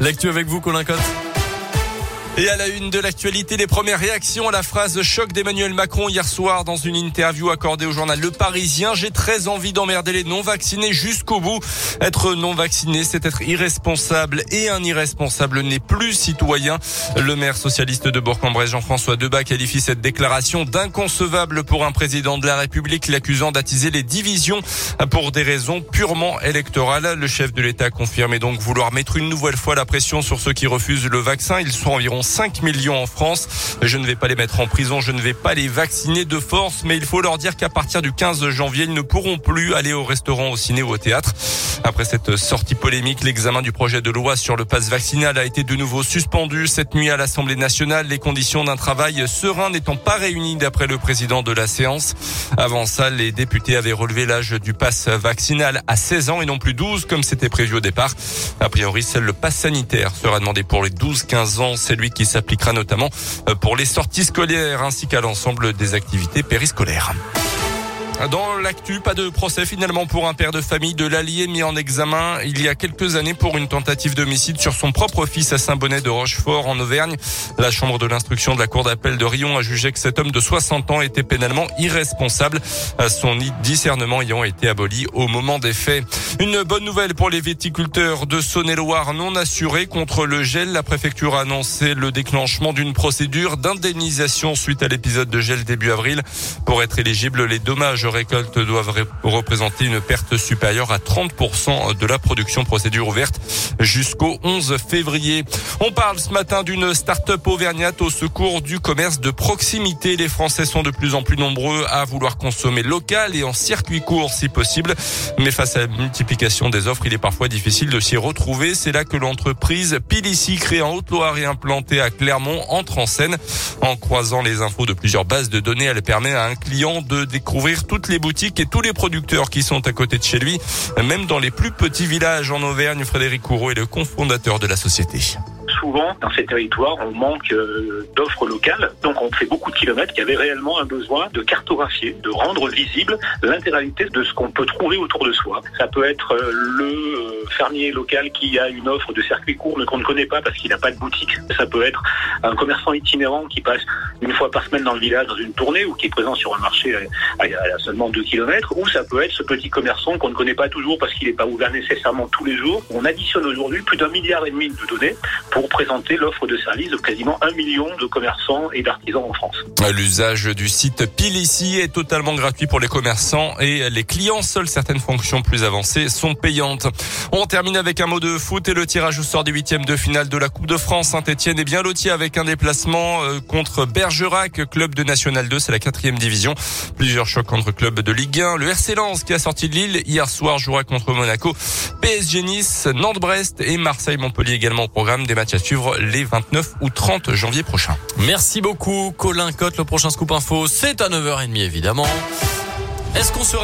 L'actu avec vous, Colin Cotte. Et à la une de l'actualité, les premières réactions à la phrase choc d'Emmanuel Macron hier soir dans une interview accordée au journal Le Parisien. J'ai très envie d'emmerder les non-vaccinés jusqu'au bout. Être non-vacciné, c'est être irresponsable et un irresponsable n'est plus citoyen. Le maire socialiste de Bourg-en-Bresse, Jean-François Debat, qualifie cette déclaration d'inconcevable pour un président de la République, l'accusant d'attiser les divisions pour des raisons purement électorales. Le chef de l'État confirmait donc vouloir mettre une nouvelle fois la pression sur ceux qui refusent le vaccin. Ils sont environ 5 millions en France. Je ne vais pas les mettre en prison, je ne vais pas les vacciner de force, mais il faut leur dire qu'à partir du 15 janvier, ils ne pourront plus aller au restaurant, au ciné ou au théâtre. Après cette sortie polémique, l'examen du projet de loi sur le passe vaccinal a été de nouveau suspendu cette nuit à l'Assemblée nationale, les conditions d'un travail serein n'étant pas réunies d'après le président de la séance. Avant ça, les députés avaient relevé l'âge du passe vaccinal à 16 ans et non plus 12 comme c'était prévu au départ. A priori, seul le passe sanitaire sera demandé pour les 12-15 ans. C'est lui qui s'appliquera notamment euh, pour les sorties scolaires ainsi qu'à l'ensemble des activités périscolaires. Dans l'actu, pas de procès finalement pour un père de famille de l'Allier mis en examen il y a quelques années pour une tentative d'homicide sur son propre fils à Saint-Bonnet de Rochefort en Auvergne. La chambre de l'instruction de la cour d'appel de Rion a jugé que cet homme de 60 ans était pénalement irresponsable, son discernement ayant été aboli au moment des faits. Une bonne nouvelle pour les viticulteurs de Saône-et-Loire non assurés contre le gel. La préfecture a annoncé le déclenchement d'une procédure d'indemnisation suite à l'épisode de gel début avril. Pour être éligible, les dommages récoltes doivent représenter une perte supérieure à 30% de la production procédure ouverte jusqu'au 11 février. On parle ce matin d'une start-up auvergnate au secours du commerce de proximité. Les Français sont de plus en plus nombreux à vouloir consommer local et en circuit court si possible. Mais face à la multiplication des offres, il est parfois difficile de s'y retrouver. C'est là que l'entreprise Pilissi, créée en Haute-Loire et implantée à Clermont, entre en scène. En croisant les infos de plusieurs bases de données, elle permet à un client de découvrir toutes les boutiques et tous les producteurs qui sont à côté de chez lui, même dans les plus petits villages en Auvergne. Frédéric Courreau est le cofondateur de la société souvent, dans ces territoires, on manque euh, d'offres locales. Donc, on fait beaucoup de kilomètres. Il y avait réellement un besoin de cartographier, de rendre visible l'intégralité de ce qu'on peut trouver autour de soi. Ça peut être euh, le euh, fermier local qui a une offre de circuit court mais qu'on ne connaît pas parce qu'il n'a pas de boutique. Ça peut être un commerçant itinérant qui passe une fois par semaine dans le village dans une tournée ou qui est présent sur un marché à, seulement 2 km. Ou ça peut être ce petit commerçant qu'on ne connaît pas toujours parce qu'il n'est pas ouvert nécessairement tous les jours. On additionne aujourd'hui plus d'un milliard et demi de données pour présenter l'offre de service de quasiment un million de commerçants et d'artisans en France. L'usage du site Pile ici est totalement gratuit pour les commerçants et les clients. Seules certaines fonctions plus avancées sont payantes. On termine avec un mot de foot et le tirage au sort des huitièmes de finale de la Coupe de France. Saint-Etienne est bien loti avec un déplacement euh, contre Bergerac, club de National 2, c'est la quatrième division. Plusieurs chocs entre clubs de Ligue 1. Le RC Lens qui a sorti de Lille hier soir jouera contre Monaco. PSG Nice, Nantes-Brest et Marseille-Montpellier également au programme des matchs à suivre les 29 ou 30 janvier prochains. Merci beaucoup Colin Cotte. Le prochain scoop info, c'est à 9h30 évidemment. Est-ce qu'on sera